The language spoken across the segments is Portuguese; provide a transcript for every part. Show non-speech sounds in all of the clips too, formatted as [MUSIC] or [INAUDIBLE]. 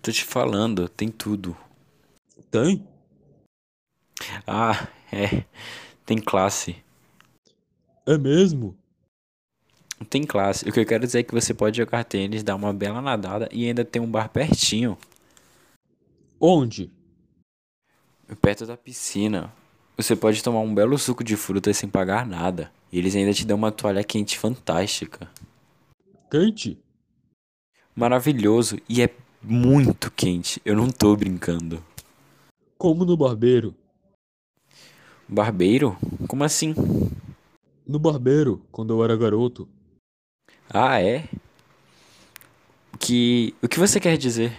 Tô te falando, tem tudo. Tem? Ah, é. Tem classe. É mesmo? Tem classe. O que eu quero dizer é que você pode jogar tênis, dar uma bela nadada e ainda tem um bar pertinho. Onde? Perto da piscina. Você pode tomar um belo suco de frutas sem pagar nada. E eles ainda te dão uma toalha quente fantástica. Quente? Maravilhoso. E é muito quente. Eu não tô brincando. Como no barbeiro. Barbeiro? Como assim? No barbeiro, quando eu era garoto. Ah, é? Que. O que você quer dizer?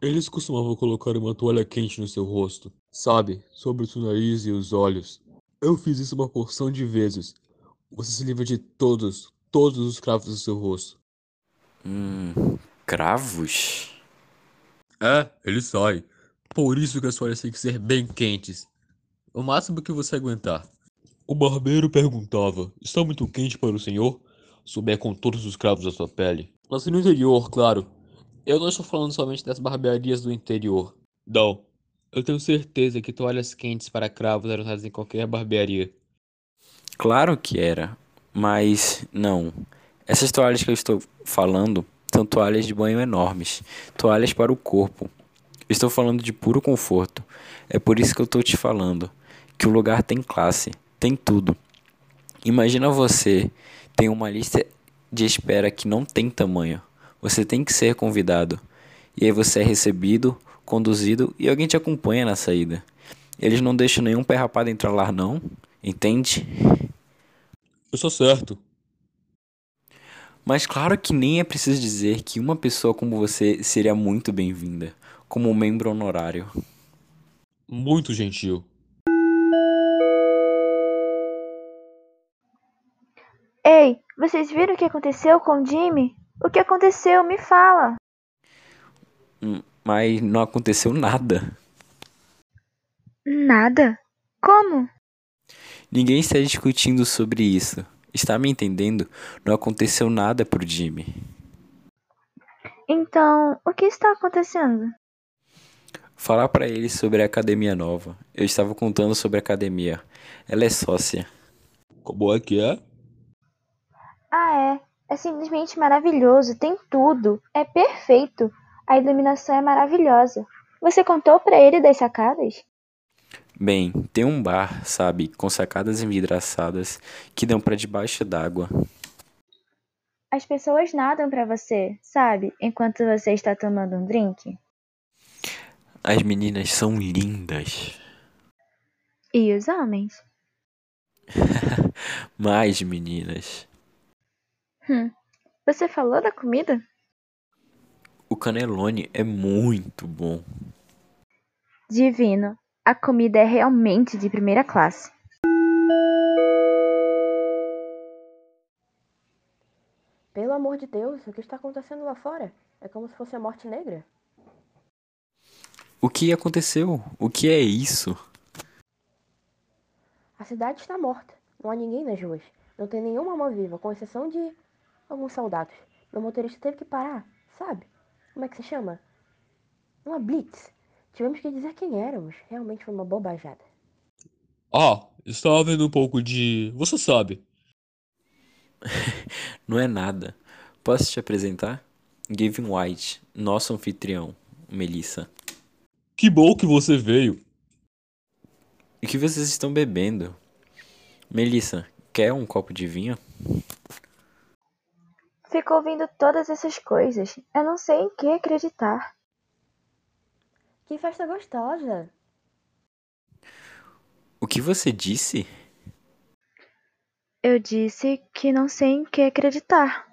Eles costumavam colocar uma toalha quente no seu rosto, sabe? Sobre o seu nariz e os olhos. Eu fiz isso uma porção de vezes. Você se livra de todos, todos os cravos do seu rosto. Hum. Cravos? É, ele sai. Por isso que as toalhas têm que ser bem quentes. O máximo que você aguentar. O barbeiro perguntava: Está muito quente para o senhor? Souber com todos os cravos da sua pele. Assim no interior, claro. Eu não estou falando somente das barbearias do interior. Não. Eu tenho certeza que toalhas quentes para cravos eram usadas em qualquer barbearia. Claro que era. Mas não. Essas toalhas que eu estou falando são toalhas de banho enormes. Toalhas para o corpo. Estou falando de puro conforto. É por isso que eu estou te falando. Que o lugar tem classe. Tem tudo. Imagina você tem uma lista de espera que não tem tamanho. Você tem que ser convidado. E aí você é recebido, conduzido e alguém te acompanha na saída. Eles não deixam nenhum pé rapado entrar lá não, entende? Eu sou certo. Mas claro que nem é preciso dizer que uma pessoa como você seria muito bem-vinda, como um membro honorário. Muito gentil. Ei, vocês viram o que aconteceu com o Jimmy? O que aconteceu? Me fala. Hum, Mas não aconteceu nada. Nada? Como? Ninguém está discutindo sobre isso. Está me entendendo? Não aconteceu nada pro Jimmy. Então, o que está acontecendo? Falar para ele sobre a academia nova. Eu estava contando sobre a academia. Ela é sócia. Como é que é? Ah, é. É simplesmente maravilhoso. Tem tudo. É perfeito. A iluminação é maravilhosa. Você contou para ele das sacadas? Bem, tem um bar, sabe, com sacadas envidraçadas que dão para debaixo d'água. As pessoas nadam para você, sabe? Enquanto você está tomando um drink. As meninas são lindas. E os homens? [LAUGHS] Mais meninas. Hum. Você falou da comida? O canelone é muito bom. Divino. A comida é realmente de primeira classe. Pelo amor de Deus, o que está acontecendo lá fora? É como se fosse a morte negra. O que aconteceu? O que é isso? A cidade está morta. Não há ninguém nas ruas. Não tem nenhuma alma viva, com exceção de alguns soldados. Meu motorista teve que parar, sabe? Como é que se chama? Uma blitz. Tivemos que dizer quem éramos. Realmente foi uma bobajada. Ah, estava vendo um pouco de. Você sabe. [LAUGHS] Não é nada. Posso te apresentar? Gavin White, nosso anfitrião, Melissa. Que bom que você veio. E o que vocês estão bebendo? Melissa, quer um copo de vinho? Fico ouvindo todas essas coisas. Eu não sei em que acreditar. Que festa gostosa! O que você disse? Eu disse que não sei em que acreditar.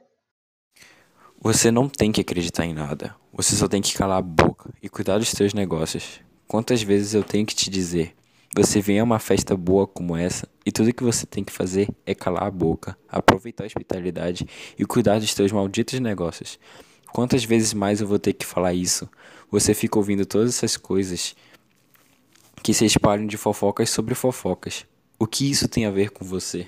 Você não tem que acreditar em nada. Você só tem que calar a boca e cuidar dos seus negócios. Quantas vezes eu tenho que te dizer? Você vem a uma festa boa como essa e tudo que você tem que fazer é calar a boca, aproveitar a hospitalidade e cuidar dos seus malditos negócios. Quantas vezes mais eu vou ter que falar isso? Você fica ouvindo todas essas coisas que se espalham de fofocas sobre fofocas. O que isso tem a ver com você?